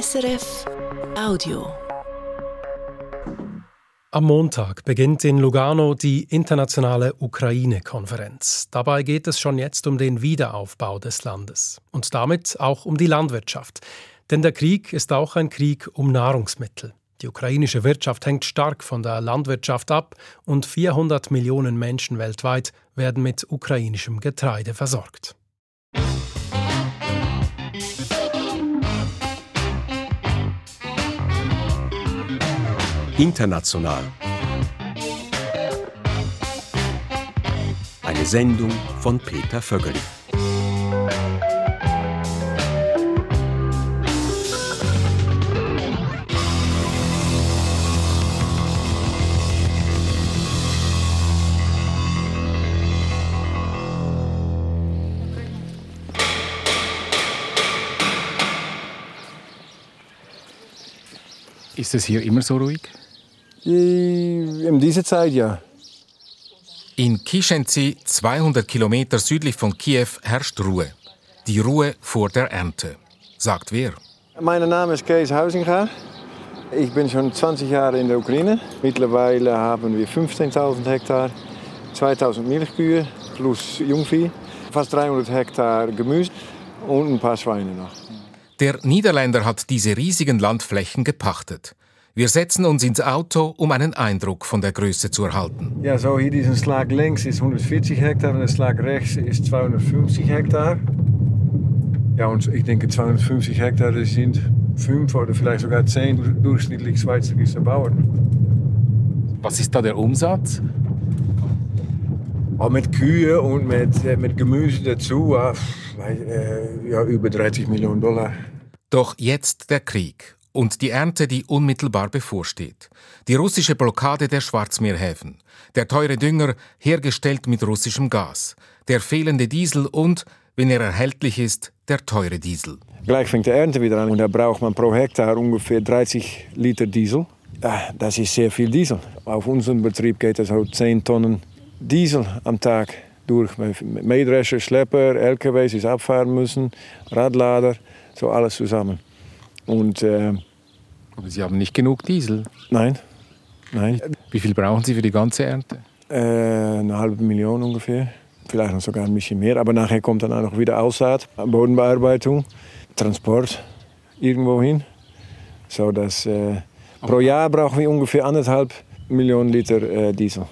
SRF Audio. Am Montag beginnt in Lugano die internationale Ukraine-Konferenz. Dabei geht es schon jetzt um den Wiederaufbau des Landes und damit auch um die Landwirtschaft. Denn der Krieg ist auch ein Krieg um Nahrungsmittel. Die ukrainische Wirtschaft hängt stark von der Landwirtschaft ab und 400 Millionen Menschen weltweit werden mit ukrainischem Getreide versorgt. International. Eine Sendung von Peter Vögeli. Ist es hier immer so ruhig? In dieser Zeit ja. In Kishenzi, 200 Kilometer südlich von Kiew, herrscht Ruhe. Die Ruhe vor der Ernte. Sagt wer? Mein Name ist Kees Hausinga. Ich bin schon 20 Jahre in der Ukraine. Mittlerweile haben wir 15.000 Hektar, 2.000 Milchkühe plus Jungvieh, fast 300 Hektar Gemüse und ein paar Schweine noch. Der Niederländer hat diese riesigen Landflächen gepachtet. Wir setzen uns ins Auto, um einen Eindruck von der Größe zu erhalten. Ja, so hier diesen Schlag links ist 140 Hektar und der Schlag rechts ist 250 Hektar. Ja, und ich denke 250 Hektar, das sind fünf oder vielleicht sogar zehn durchschnittlich schweizerische Bauern. Was ist da der Umsatz? Auch mit Kühe und mit, äh, mit Gemüse dazu, äh, ja, über 30 Millionen Dollar. Doch jetzt der Krieg und die Ernte, die unmittelbar bevorsteht. Die russische Blockade der Schwarzmeerhäfen, der teure Dünger, hergestellt mit russischem Gas, der fehlende Diesel und, wenn er erhältlich ist, der teure Diesel. Gleich fängt die Ernte wieder an und da braucht man pro Hektar ungefähr 30 Liter Diesel. Das ist sehr viel Diesel. Auf unserem Betrieb geht es auch 10 Tonnen Diesel am Tag durch. Mähdrescher, Schlepper, LKWs, die abfahren müssen, Radlader, so alles zusammen. Und, äh, Aber Sie haben nicht genug Diesel? Nein, nein. Wie viel brauchen Sie für die ganze Ernte? Äh, eine halbe Million ungefähr, vielleicht noch sogar ein bisschen mehr. Aber nachher kommt dann auch noch wieder Aussaat, Bodenbearbeitung, Transport irgendwo hin. So dass, äh, pro Jahr brauchen wir ungefähr anderthalb Millionen Liter äh, Diesel.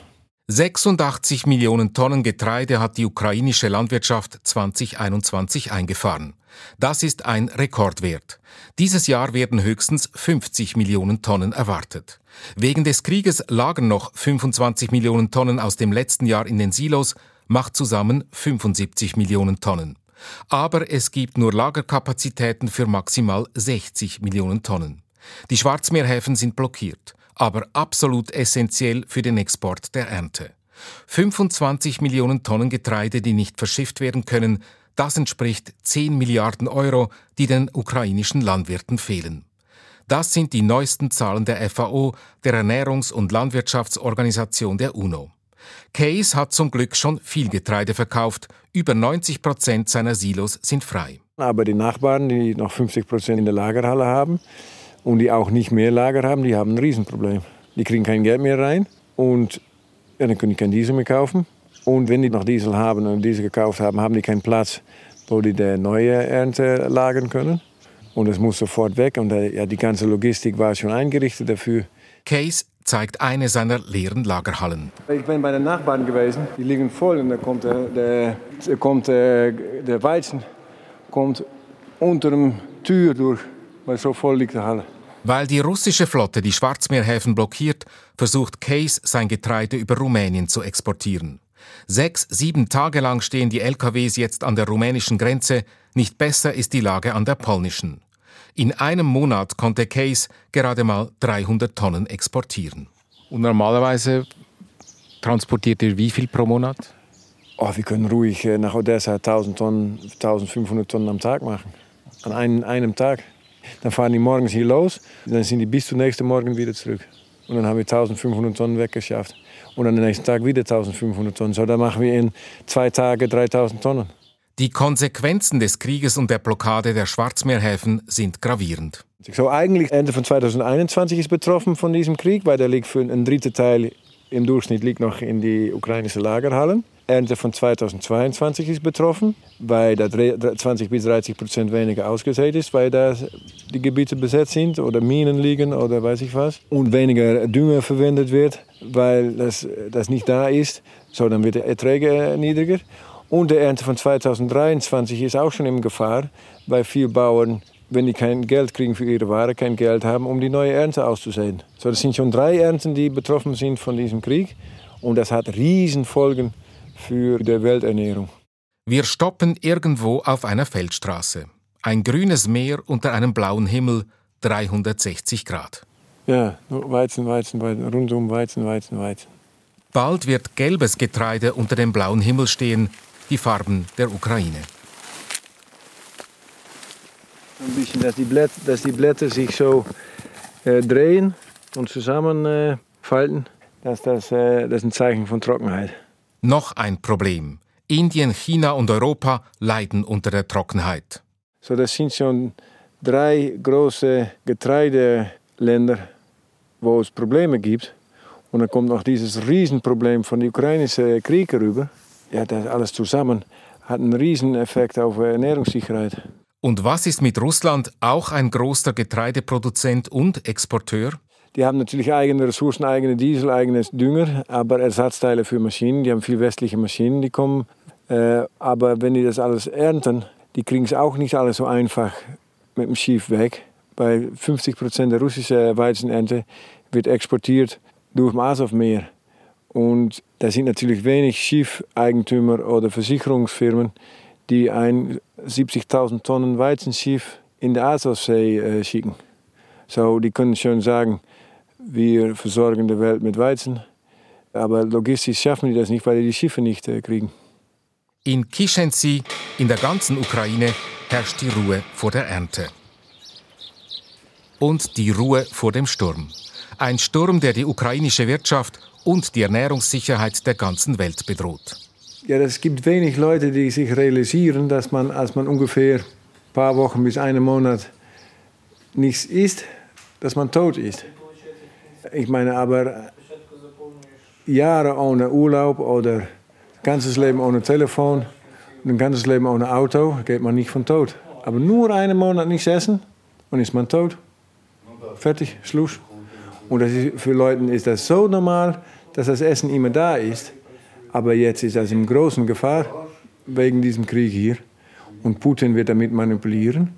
86 Millionen Tonnen Getreide hat die ukrainische Landwirtschaft 2021 eingefahren. Das ist ein Rekordwert. Dieses Jahr werden höchstens 50 Millionen Tonnen erwartet. Wegen des Krieges lagern noch 25 Millionen Tonnen aus dem letzten Jahr in den Silos, macht zusammen 75 Millionen Tonnen. Aber es gibt nur Lagerkapazitäten für maximal 60 Millionen Tonnen. Die Schwarzmeerhäfen sind blockiert, aber absolut essentiell für den Export der Ernte. 25 Millionen Tonnen Getreide, die nicht verschifft werden können, das entspricht 10 Milliarden Euro, die den ukrainischen Landwirten fehlen. Das sind die neuesten Zahlen der FAO, der Ernährungs- und Landwirtschaftsorganisation der UNO. Case hat zum Glück schon viel Getreide verkauft. Über 90 Prozent seiner Silos sind frei. Aber die Nachbarn, die noch 50 Prozent in der Lagerhalle haben und die auch nicht mehr Lager haben, die haben ein Riesenproblem. Die kriegen kein Geld mehr rein und ja, dann können die kein Diesel mehr kaufen. Und wenn die noch Diesel haben und Diesel gekauft haben, haben die keinen Platz, wo die die neue Ernte lagern können. Und es muss sofort weg. Und äh, ja, die ganze Logistik war schon eingerichtet dafür. Case zeigt eine seiner leeren Lagerhallen. Ich bin bei den Nachbarn gewesen. Die liegen voll und da kommt, der, der, kommt der, der Weizen kommt unter der Tür durch, weil so voll liegt die Halle. Weil die russische Flotte die Schwarzmeerhäfen blockiert, versucht Case sein Getreide über Rumänien zu exportieren. Sechs, sieben Tage lang stehen die LKWs jetzt an der rumänischen Grenze, nicht besser ist die Lage an der polnischen. In einem Monat konnte Case gerade mal 300 Tonnen exportieren. Und normalerweise transportiert ihr wie viel pro Monat? Oh, wir können ruhig äh, nach Odessa 1000 Tonnen, 1500 Tonnen am Tag machen. An einem, einem Tag. Dann fahren die morgens hier los, dann sind die bis zum nächsten Morgen wieder zurück. Und dann haben wir 1500 Tonnen weggeschafft. Und am nächsten Tag wieder 1500 Tonnen. So, dann machen wir in zwei Tagen 3000 Tonnen. Die Konsequenzen des Krieges und der Blockade der Schwarzmeerhäfen sind gravierend. So eigentlich Ende von 2021 ist betroffen von diesem Krieg, weil der liegt für ein dritter Teil im Durchschnitt liegt noch in die ukrainischen Lagerhallen. Ernte von 2022 ist betroffen, weil da 20 bis 30 Prozent weniger ausgesät ist, weil da die Gebiete besetzt sind oder Minen liegen oder weiß ich was. Und weniger Dünger verwendet wird, weil das, das nicht da ist. So, dann wird der Erträge niedriger. Und die Ernte von 2023 ist auch schon in Gefahr, weil viele Bauern, wenn die kein Geld kriegen für ihre Ware, kein Geld haben, um die neue Ernte auszusehen. So, das sind schon drei Ernten, die betroffen sind von diesem Krieg. Und das hat Riesenfolgen für die Welternährung. Wir stoppen irgendwo auf einer Feldstraße. Ein grünes Meer unter einem blauen Himmel, 360 Grad. Ja, Weizen, Weizen, Weizen, rundum Weizen, Weizen, Weizen. Bald wird gelbes Getreide unter dem blauen Himmel stehen, die Farben der Ukraine. Ein bisschen, dass die Blätter, dass die Blätter sich so äh, drehen und zusammenfalten, äh, dass das, äh, das ist ein Zeichen von Trockenheit. Noch ein Problem. Indien, China und Europa leiden unter der Trockenheit. So, das sind schon drei große Getreideländer, wo es Probleme gibt. Und dann kommt noch dieses Riesenproblem von dem ukrainischen Krieg rüber ja, das alles zusammen hat einen riesen Effekt auf Ernährungssicherheit. Und was ist mit Russland auch ein großer Getreideproduzent und Exporteur? Die haben natürlich eigene Ressourcen, eigene Diesel, eigenes Dünger, aber Ersatzteile für Maschinen. Die haben viel westliche Maschinen, die kommen. Äh, aber wenn die das alles ernten, die kriegen es auch nicht alles so einfach mit dem Schiff weg. Weil 50 Prozent der russischen Weizenernte wird exportiert durch dem Asowmeer. Und da sind natürlich wenig Schiffeigentümer oder Versicherungsfirmen, die ein 70.000 Tonnen Weizenschiff in der Azovsee äh, schicken. So, die können schon sagen, wir versorgen die Welt mit Weizen, aber logistisch schaffen die das nicht, weil die die Schiffe nicht äh, kriegen. In Kishensi, in der ganzen Ukraine, herrscht die Ruhe vor der Ernte. Und die Ruhe vor dem Sturm. Ein Sturm, der die ukrainische Wirtschaft und die Ernährungssicherheit der ganzen Welt bedroht. Ja, es gibt wenig Leute, die sich realisieren, dass man, als man ungefähr ein paar Wochen bis einen Monat nichts isst, dass man tot ist. Ich meine, aber Jahre ohne Urlaub oder ein ganzes Leben ohne Telefon und ein ganzes Leben ohne Auto geht man nicht von tot. Aber nur einen Monat nichts essen und ist man tot. Fertig, Schluss. Und ist, für Leute ist das so normal, dass das Essen immer da ist. Aber jetzt ist das in großen Gefahr wegen diesem Krieg hier. Und Putin wird damit manipulieren.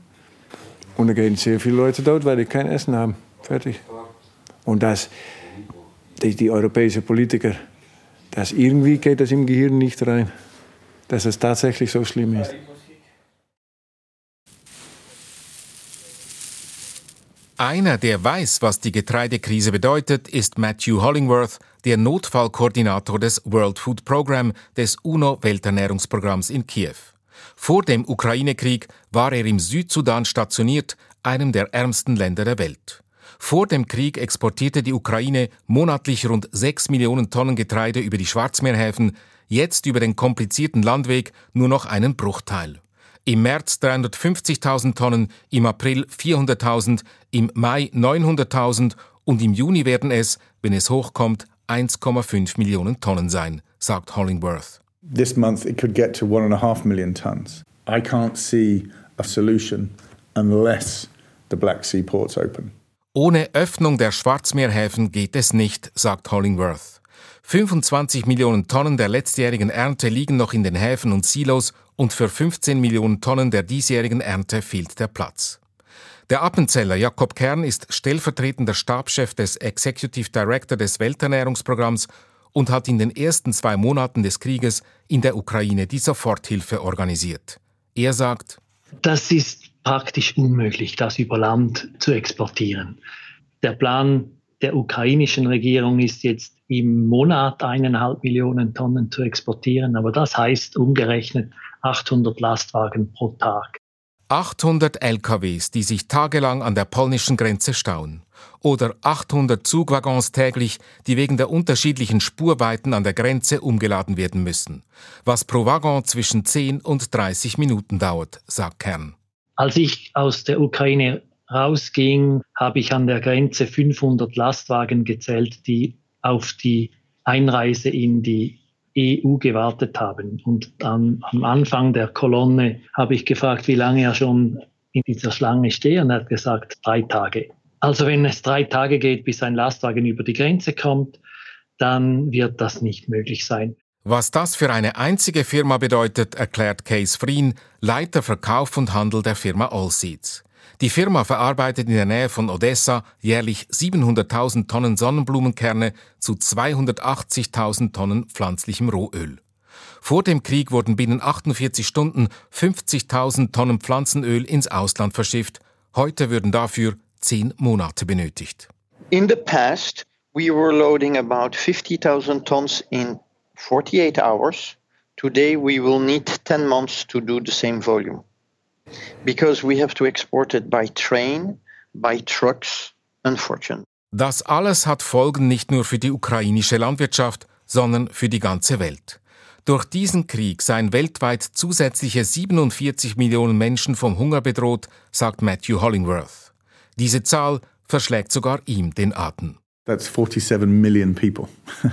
Und da gehen sehr viele Leute tot, weil die kein Essen haben. Fertig. Und das, die, die europäischen Politiker, das irgendwie geht das im Gehirn nicht rein, dass es tatsächlich so schlimm ist. Einer, der weiß, was die Getreidekrise bedeutet, ist Matthew Hollingworth, der Notfallkoordinator des World Food Program des UNO-Welternährungsprogramms in Kiew. Vor dem Ukraine-Krieg war er im Südsudan stationiert, einem der ärmsten Länder der Welt. Vor dem Krieg exportierte die Ukraine monatlich rund 6 Millionen Tonnen Getreide über die Schwarzmeerhäfen, jetzt über den komplizierten Landweg nur noch einen Bruchteil im März 350.000 Tonnen, im April 400.000, im Mai 900.000 und im Juni werden es, wenn es hochkommt, 1,5 Millionen Tonnen sein, sagt Hollingworth. This month it could get to one and a half million tons. I can't see a solution unless the Black Sea ports open. Ohne Öffnung der Schwarzmeerhäfen geht es nicht, sagt Hollingworth. 25 Millionen Tonnen der letztjährigen Ernte liegen noch in den Häfen und Silos und für 15 Millionen Tonnen der diesjährigen Ernte fehlt der Platz. Der Appenzeller Jakob Kern ist stellvertretender Stabschef des Executive Director des Welternährungsprogramms und hat in den ersten zwei Monaten des Krieges in der Ukraine die Soforthilfe organisiert. Er sagt, das ist praktisch unmöglich, das über Land zu exportieren. Der Plan der ukrainischen Regierung ist jetzt im Monat eineinhalb Millionen Tonnen zu exportieren, aber das heißt umgerechnet 800 Lastwagen pro Tag. 800 LKWs, die sich tagelang an der polnischen Grenze stauen. Oder 800 Zugwaggons täglich, die wegen der unterschiedlichen Spurweiten an der Grenze umgeladen werden müssen. Was pro Waggon zwischen 10 und 30 Minuten dauert, sagt Kern. Als ich aus der Ukraine rausging, habe ich an der Grenze 500 Lastwagen gezählt, die auf die Einreise in die EU gewartet haben. Und dann am Anfang der Kolonne habe ich gefragt, wie lange er schon in dieser Schlange stehe und er hat gesagt, drei Tage. Also wenn es drei Tage geht, bis ein Lastwagen über die Grenze kommt, dann wird das nicht möglich sein. Was das für eine einzige Firma bedeutet, erklärt Case Freen, Leiter Verkauf und Handel der Firma Allseeds. Die Firma verarbeitet in der Nähe von Odessa jährlich 700.000 Tonnen Sonnenblumenkerne zu 280.000 Tonnen pflanzlichem Rohöl. Vor dem Krieg wurden binnen 48 Stunden 50.000 Tonnen Pflanzenöl ins Ausland verschifft. Heute würden dafür zehn Monate benötigt. In the past, we were loading about 50,000 tons in 48 hours. Today, we will need 10 months to do the same volume because we have to export it by train, by trucks, unfortunately. Das alles hat Folgen nicht nur für die ukrainische Landwirtschaft, sondern für die ganze Welt. Durch diesen Krieg seien weltweit zusätzliche 47 Millionen Menschen vom Hunger bedroht, sagt Matthew Hollingworth. Diese Zahl verschlägt sogar ihm den Atem. That's 47 million people.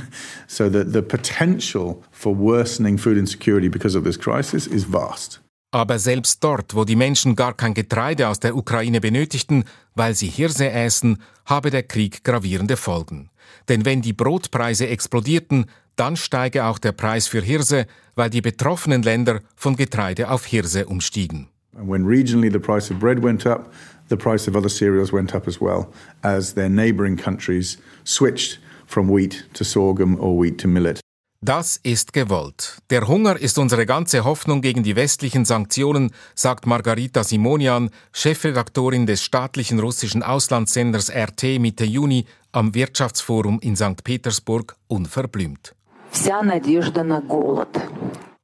so the, the potential for worsening food insecurity because of this crisis is vast. Aber selbst dort, wo die Menschen gar kein Getreide aus der Ukraine benötigten, weil sie Hirse äßen, habe der Krieg gravierende Folgen. Denn wenn die Brotpreise explodierten, dann steige auch der Preis für Hirse, weil die betroffenen Länder von Getreide auf Hirse umstiegen. When regionally the price of bread went up, the price of other cereals went up as well, as their neighboring countries switched from wheat to sorghum or wheat to millet. Das ist gewollt. Der Hunger ist unsere ganze Hoffnung gegen die westlichen Sanktionen, sagt Margarita Simonian, Chefredaktorin des staatlichen russischen Auslandssenders RT Mitte Juni am Wirtschaftsforum in St. Petersburg unverblümt.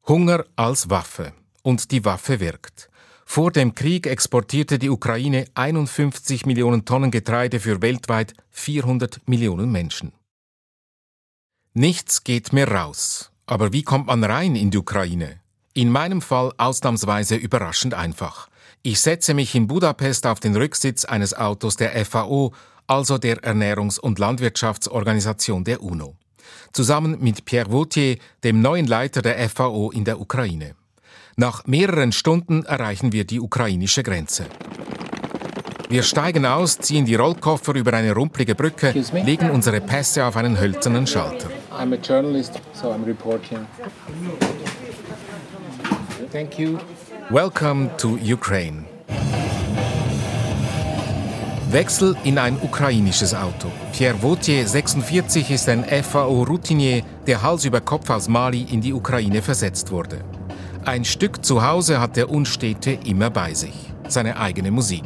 Hunger als Waffe. Und die Waffe wirkt. Vor dem Krieg exportierte die Ukraine 51 Millionen Tonnen Getreide für weltweit 400 Millionen Menschen. Nichts geht mehr raus. Aber wie kommt man rein in die Ukraine? In meinem Fall ausnahmsweise überraschend einfach. Ich setze mich in Budapest auf den Rücksitz eines Autos der FAO, also der Ernährungs- und Landwirtschaftsorganisation der UNO. Zusammen mit Pierre Vautier, dem neuen Leiter der FAO in der Ukraine. Nach mehreren Stunden erreichen wir die ukrainische Grenze. Wir steigen aus, ziehen die Rollkoffer über eine rumpelige Brücke, legen unsere Pässe auf einen hölzernen Schalter. I'm a journalist, so I'm reporting. Thank you. Welcome to Ukraine. Wechsel in ein ukrainisches Auto. Pierre Vautier, 46, ist ein FAO-Routinier, der Hals über Kopf aus Mali in die Ukraine versetzt wurde. Ein Stück zu Hause hat der Unstete immer bei sich. Seine eigene Musik.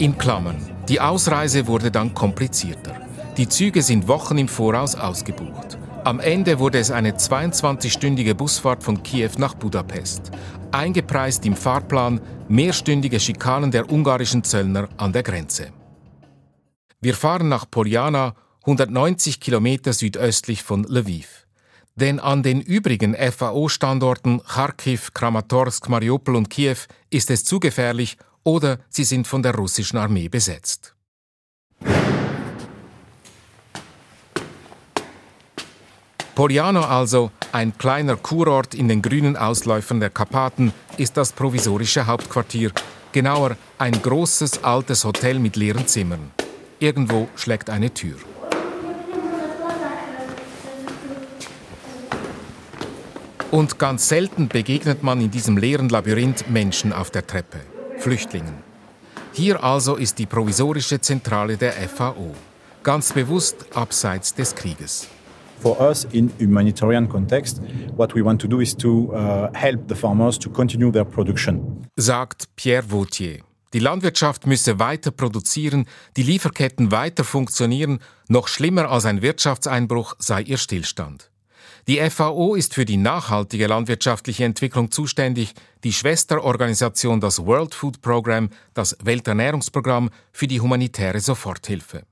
In Klammern. Die Ausreise wurde dann komplizierter. Die Züge sind Wochen im Voraus ausgebucht. Am Ende wurde es eine 22-stündige Busfahrt von Kiew nach Budapest. Eingepreist im Fahrplan mehrstündige Schikanen der ungarischen Zöllner an der Grenze. Wir fahren nach Poljana, 190 Kilometer südöstlich von Lviv. Denn an den übrigen FAO-Standorten Kharkiv, Kramatorsk, Mariupol und Kiew ist es zu gefährlich oder sie sind von der russischen Armee besetzt. Poljano also, ein kleiner Kurort in den grünen Ausläufern der Karpaten, ist das provisorische Hauptquartier, genauer ein großes altes Hotel mit leeren Zimmern. Irgendwo schlägt eine Tür. Und ganz selten begegnet man in diesem leeren Labyrinth Menschen auf der Treppe, Flüchtlingen. Hier also ist die provisorische Zentrale der FAO, ganz bewusst abseits des Krieges. For us, in humanitarian context, what we want to do is to uh, help the farmers to continue their production. Sagt Pierre Vautier. Die Landwirtschaft müsse weiter produzieren, die Lieferketten weiter funktionieren, noch schlimmer als ein Wirtschaftseinbruch sei ihr Stillstand. Die FAO ist für die nachhaltige landwirtschaftliche Entwicklung zuständig, die Schwesterorganisation das World Food Program, das Welternährungsprogramm für die humanitäre Soforthilfe.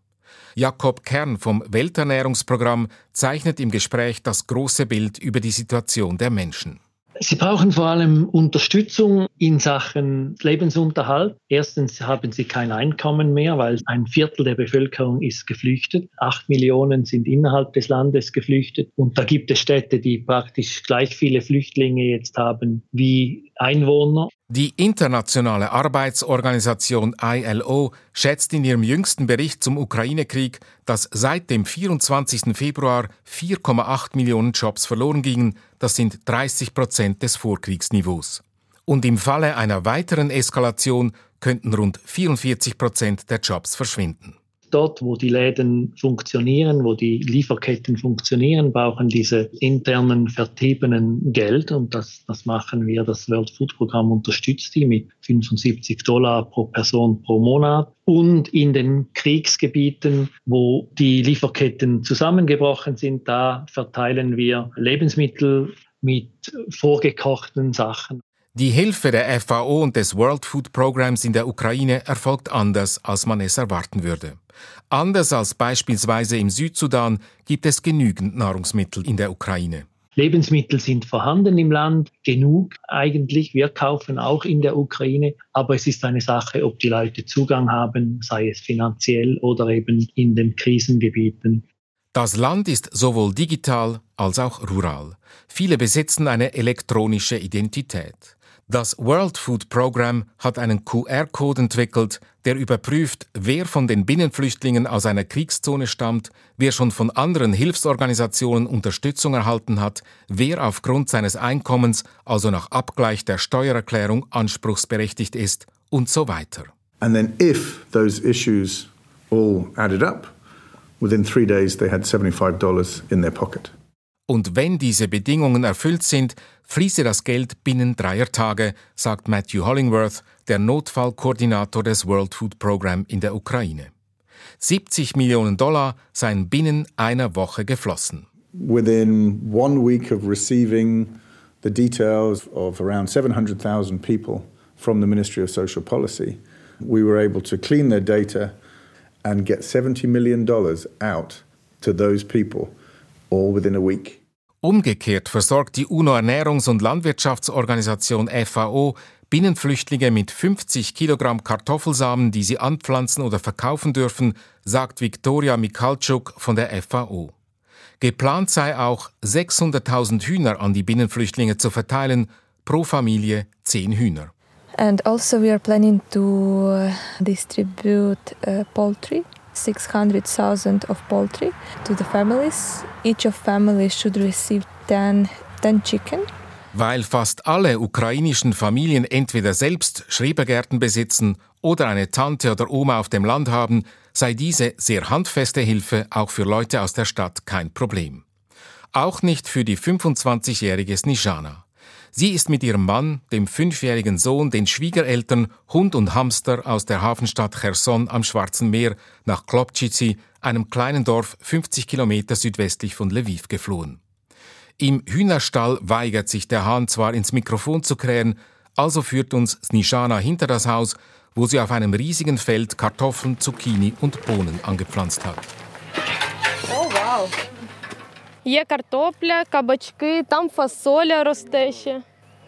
Jakob Kern vom Welternährungsprogramm zeichnet im Gespräch das große Bild über die Situation der Menschen. Sie brauchen vor allem Unterstützung in Sachen Lebensunterhalt. Erstens haben sie kein Einkommen mehr, weil ein Viertel der Bevölkerung ist geflüchtet. Acht Millionen sind innerhalb des Landes geflüchtet. Und da gibt es Städte, die praktisch gleich viele Flüchtlinge jetzt haben wie Einwohner. Die internationale Arbeitsorganisation ILO schätzt in ihrem jüngsten Bericht zum Ukraine-Krieg, dass seit dem 24. Februar 4,8 Millionen Jobs verloren gingen, das sind 30 Prozent des Vorkriegsniveaus. Und im Falle einer weiteren Eskalation könnten rund 44 Prozent der Jobs verschwinden. Dort, wo die Läden funktionieren, wo die Lieferketten funktionieren, brauchen diese internen Vertriebenen Geld und das, das machen wir. Das World Food Programm unterstützt die mit 75 Dollar pro Person pro Monat. Und in den Kriegsgebieten, wo die Lieferketten zusammengebrochen sind, da verteilen wir Lebensmittel mit vorgekochten Sachen. Die Hilfe der FAO und des World Food Programs in der Ukraine erfolgt anders, als man es erwarten würde. Anders als beispielsweise im Südsudan gibt es genügend Nahrungsmittel in der Ukraine. Lebensmittel sind vorhanden im Land, genug eigentlich. Wir kaufen auch in der Ukraine, aber es ist eine Sache, ob die Leute Zugang haben, sei es finanziell oder eben in den Krisengebieten. Das Land ist sowohl digital als auch rural. Viele besitzen eine elektronische Identität. Das World Food Program hat einen QR-Code entwickelt, der überprüft, wer von den Binnenflüchtlingen aus einer Kriegszone stammt, wer schon von anderen Hilfsorganisationen Unterstützung erhalten hat, wer aufgrund seines Einkommens, also nach Abgleich der Steuererklärung, anspruchsberechtigt ist und so weiter. And then if those issues all added up, within three days they had $75 in their pocket. Und wenn diese Bedingungen erfüllt sind, fließe das Geld binnen dreier Tage, sagt Matthew Hollingworth, der Notfallkoordinator des World Food Program in der Ukraine. 70 Millionen Dollar seien binnen einer Woche geflossen. Within one week of receiving the details of around 700,000 people from the Ministry of Social Policy, we were able to clean their data and get 70 million dollars out to those people all within a week. Umgekehrt versorgt die UNO-Ernährungs- und Landwirtschaftsorganisation FAO Binnenflüchtlinge mit 50 Kilogramm Kartoffelsamen, die sie anpflanzen oder verkaufen dürfen, sagt Viktoria Mikalczuk von der FAO. Geplant sei auch, 600.000 Hühner an die Binnenflüchtlinge zu verteilen, pro Familie 10 Hühner. And also we are planning to uh, distribute uh, poultry 600,000 of poultry to the families. Each of families should receive 10, 10 chicken. Weil fast alle ukrainischen Familien entweder selbst Schrebergärten besitzen oder eine Tante oder Oma auf dem Land haben, sei diese sehr handfeste Hilfe auch für Leute aus der Stadt kein Problem. Auch nicht für die 25-jährige Snishana. Sie ist mit ihrem Mann, dem fünfjährigen Sohn, den Schwiegereltern, Hund und Hamster aus der Hafenstadt Cherson am Schwarzen Meer nach Klopčici, einem kleinen Dorf 50 Kilometer südwestlich von Lviv, geflohen. Im Hühnerstall weigert sich der Hahn zwar ins Mikrofon zu krähen, also führt uns Snishana hinter das Haus, wo sie auf einem riesigen Feld Kartoffeln, Zucchini und Bohnen angepflanzt hat. Oh, wow. Є картопля, кабачки, там фасоля росте ще.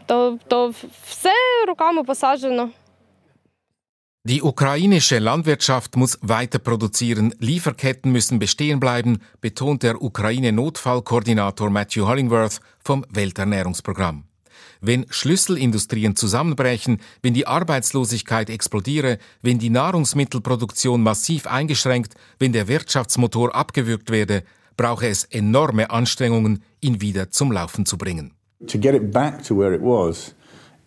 Тобто все руками посаджено. Die ukrainische Landwirtschaft muss weiter produzieren, Lieferketten müssen bestehen bleiben, betont der Ukraine-Notfallkoordinator Matthew Hollingworth vom Welternährungsprogramm. Wenn Schlüsselindustrien zusammenbrechen, wenn die Arbeitslosigkeit explodiere, wenn die Nahrungsmittelproduktion massiv eingeschränkt, wenn der Wirtschaftsmotor abgewürgt werde, brauche es enorme Anstrengungen, ihn wieder zum Laufen zu bringen. To get it back to where it was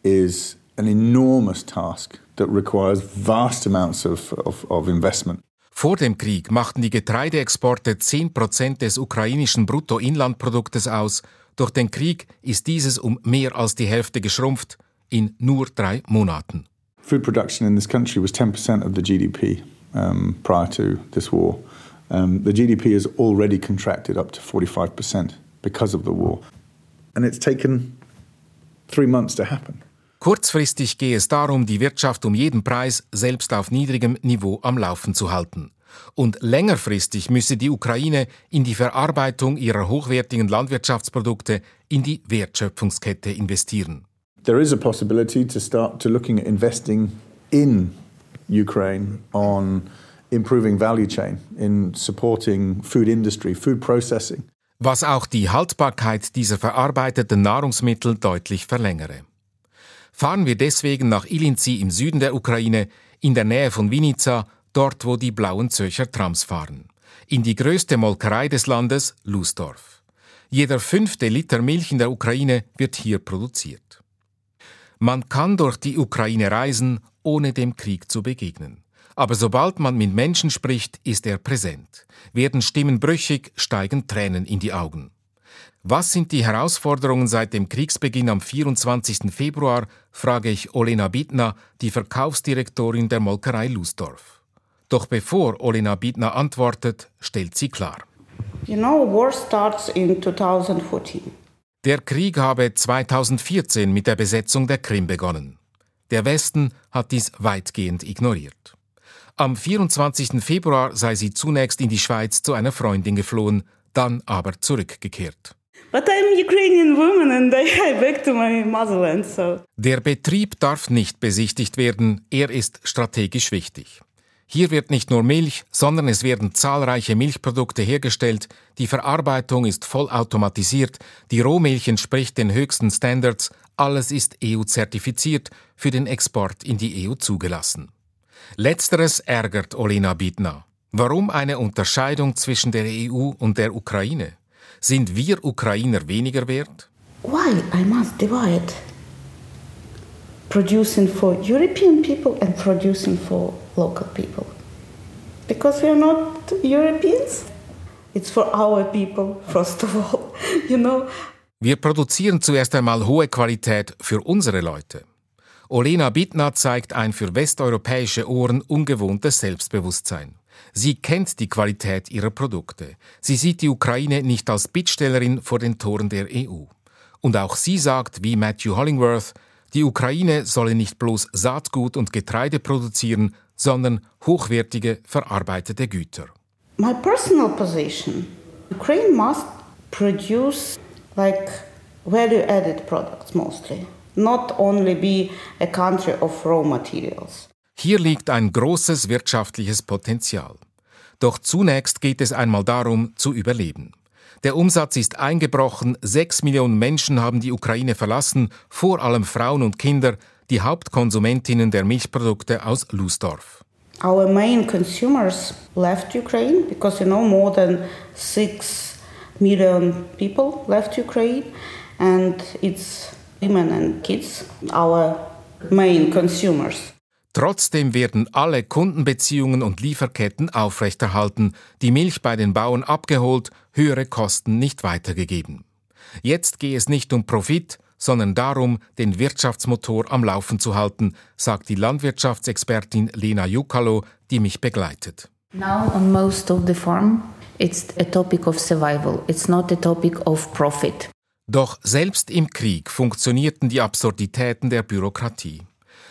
is an enormous task that requires vast amounts of, of, of investment. Vor dem Krieg machten die Getreideexporte 10% des ukrainischen Bruttoinlandproduktes aus. Durch den Krieg ist dieses um mehr als die Hälfte geschrumpft in nur drei Monaten. Food production in this country was 10% of the GDP um, prior to this war. Um, the GDP has already contracted up to 45%. because of the war. And it's taken three months to happen. Kurzfristig gehe es darum, die Wirtschaft um jeden Preis selbst auf niedrigem Niveau am Laufen zu halten. Und längerfristig müsse die Ukraine in die Verarbeitung ihrer hochwertigen Landwirtschaftsprodukte in die Wertschöpfungskette investieren. There is a possibility to start to looking at investing in Ukraine on improving value chain, in supporting food industry, food processing. Was auch die Haltbarkeit dieser verarbeiteten Nahrungsmittel deutlich verlängere. Fahren wir deswegen nach Ilinci im Süden der Ukraine, in der Nähe von Vinica, dort wo die blauen Zürcher Trams fahren. In die größte Molkerei des Landes, Lusdorf. Jeder fünfte Liter Milch in der Ukraine wird hier produziert. Man kann durch die Ukraine reisen, ohne dem Krieg zu begegnen. Aber sobald man mit Menschen spricht, ist er präsent. Werden Stimmen brüchig, steigen Tränen in die Augen. Was sind die Herausforderungen seit dem Kriegsbeginn am 24. Februar, frage ich Olena Bittner, die Verkaufsdirektorin der Molkerei Lusdorf. Doch bevor Olena Bittner antwortet, stellt sie klar. You know, war starts in 2014. Der Krieg habe 2014 mit der Besetzung der Krim begonnen. Der Westen hat dies weitgehend ignoriert. Am 24. Februar sei sie zunächst in die Schweiz zu einer Freundin geflohen, dann aber zurückgekehrt. So. Der Betrieb darf nicht besichtigt werden, er ist strategisch wichtig. Hier wird nicht nur Milch, sondern es werden zahlreiche Milchprodukte hergestellt, die Verarbeitung ist vollautomatisiert, die Rohmilch entspricht den höchsten Standards, alles ist EU-zertifiziert, für den Export in die EU zugelassen. Letzteres ärgert Olena Bidna. Warum eine Unterscheidung zwischen der EU und der Ukraine? Sind wir Ukrainer weniger wert? Why I must divide? Producing for European people and producing for local people. Because we are not Europeans. It's for our people, first of all, you know. Wir produzieren zuerst einmal hohe Qualität für unsere Leute. Olena Bittner zeigt ein für westeuropäische Ohren ungewohntes Selbstbewusstsein. Sie kennt die Qualität ihrer Produkte. Sie sieht die Ukraine nicht als Bittstellerin vor den Toren der EU. Und auch sie sagt, wie Matthew Hollingworth, die Ukraine solle nicht bloß Saatgut und Getreide produzieren, sondern hochwertige, verarbeitete Güter. My personal position, Ukraine must produce like value-added products mostly, not only be a country of raw materials. Hier liegt ein großes wirtschaftliches Potenzial. Doch zunächst geht es einmal darum, zu überleben. Der Umsatz ist eingebrochen, sechs Millionen Menschen haben die Ukraine verlassen, vor allem Frauen und Kinder, die Hauptkonsumentinnen der Milchprodukte aus Lusdorf. Our main consumers left Ukraine because you know more than six million people left Ukraine, and it's women and kids, our main consumers. Trotzdem werden alle Kundenbeziehungen und Lieferketten aufrechterhalten, die Milch bei den Bauern abgeholt, höhere Kosten nicht weitergegeben. Jetzt gehe es nicht um Profit, sondern darum, den Wirtschaftsmotor am Laufen zu halten, sagt die Landwirtschaftsexpertin Lena Jukalo, die mich begleitet. Now on most of the farm, it's a topic of survival. It's not a topic of profit. Doch selbst im Krieg funktionierten die Absurditäten der Bürokratie.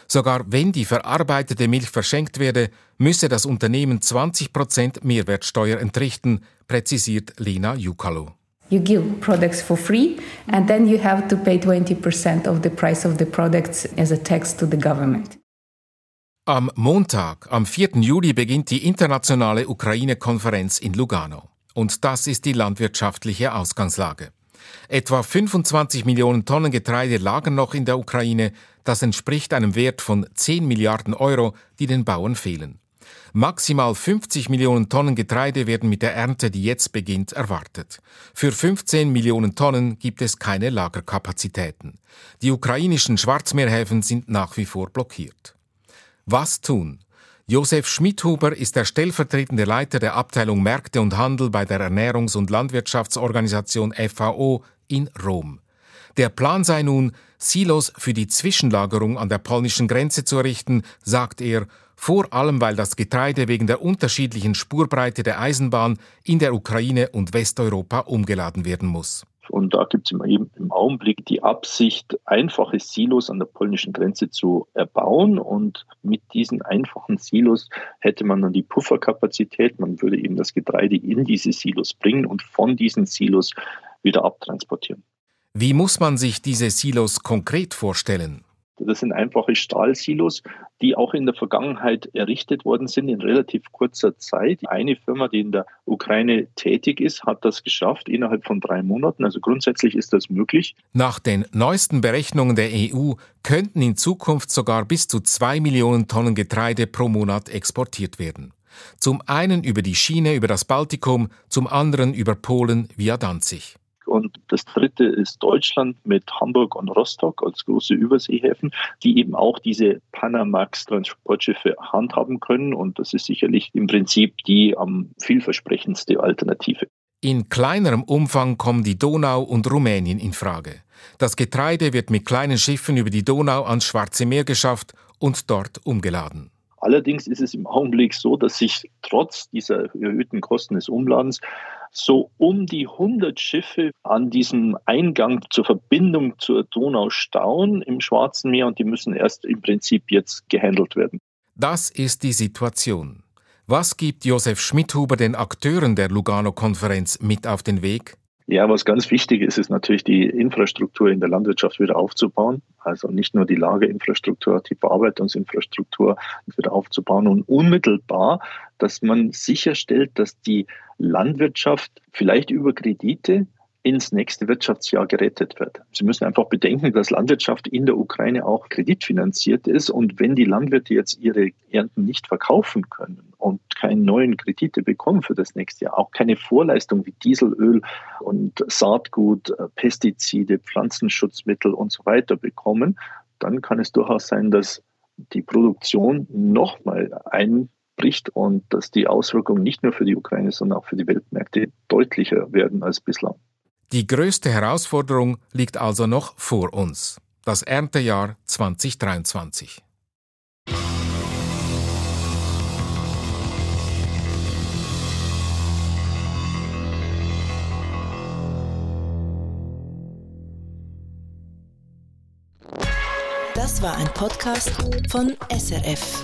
Sogar wenn die verarbeitete Milch verschenkt werde, müsse das Unternehmen 20% Mehrwertsteuer entrichten, präzisiert Lena Jukalo. You give products for free and then you have to pay 20% of the price of the products as a tax to the government. Am Montag, am 4. Juli, beginnt die internationale Ukraine-Konferenz in Lugano. Und das ist die landwirtschaftliche Ausgangslage. Etwa 25 Millionen Tonnen Getreide lagern noch in der Ukraine, das entspricht einem Wert von 10 Milliarden Euro, die den Bauern fehlen. Maximal 50 Millionen Tonnen Getreide werden mit der Ernte, die jetzt beginnt, erwartet. Für 15 Millionen Tonnen gibt es keine Lagerkapazitäten. Die ukrainischen Schwarzmeerhäfen sind nach wie vor blockiert. Was tun? Josef Schmidhuber ist der stellvertretende Leiter der Abteilung Märkte und Handel bei der Ernährungs- und Landwirtschaftsorganisation FAO in Rom. Der Plan sei nun, Silos für die Zwischenlagerung an der polnischen Grenze zu errichten, sagt er, vor allem weil das Getreide wegen der unterschiedlichen Spurbreite der Eisenbahn in der Ukraine und Westeuropa umgeladen werden muss. Und da gibt es im, Augenblick die Absicht, einfache Silos an der polnischen Grenze zu erbauen. Und mit diesen einfachen Silos hätte man dann die Pufferkapazität. Man würde eben das Getreide in diese Silos bringen und von diesen Silos wieder abtransportieren. Wie muss man sich diese Silos konkret vorstellen? Das sind einfache Stahlsilos, die auch in der Vergangenheit errichtet worden sind in relativ kurzer Zeit. Eine Firma, die in der Ukraine tätig ist, hat das geschafft innerhalb von drei Monaten. Also grundsätzlich ist das möglich. Nach den neuesten Berechnungen der EU könnten in Zukunft sogar bis zu zwei Millionen Tonnen Getreide pro Monat exportiert werden. Zum einen über die Schiene über das Baltikum, zum anderen über Polen via Danzig. Und das dritte ist Deutschland mit Hamburg und Rostock als große Überseehäfen, die eben auch diese Panamax-Transportschiffe handhaben können. Und das ist sicherlich im Prinzip die am vielversprechendste Alternative. In kleinerem Umfang kommen die Donau und Rumänien in Frage. Das Getreide wird mit kleinen Schiffen über die Donau ans Schwarze Meer geschafft und dort umgeladen. Allerdings ist es im Augenblick so, dass sich trotz dieser erhöhten Kosten des Umladens so um die 100 Schiffe an diesem Eingang zur Verbindung zur Donau stauen im Schwarzen Meer und die müssen erst im Prinzip jetzt gehandelt werden. Das ist die Situation. Was gibt Josef Schmidhuber den Akteuren der Lugano-Konferenz mit auf den Weg? Ja, was ganz wichtig ist, ist natürlich die Infrastruktur in der Landwirtschaft wieder aufzubauen. Also nicht nur die Lagerinfrastruktur, die Bearbeitungsinfrastruktur wieder aufzubauen und unmittelbar, dass man sicherstellt, dass die Landwirtschaft vielleicht über Kredite ins nächste Wirtschaftsjahr gerettet wird. Sie müssen einfach bedenken, dass Landwirtschaft in der Ukraine auch kreditfinanziert ist. Und wenn die Landwirte jetzt ihre Ernten nicht verkaufen können und keine neuen Kredite bekommen für das nächste Jahr, auch keine Vorleistung wie Dieselöl und Saatgut, äh, Pestizide, Pflanzenschutzmittel und so weiter bekommen, dann kann es durchaus sein, dass die Produktion nochmal einbricht und dass die Auswirkungen nicht nur für die Ukraine, sondern auch für die Weltmärkte deutlicher werden als bislang. Die größte Herausforderung liegt also noch vor uns, das Erntejahr 2023. Das war ein Podcast von SRF.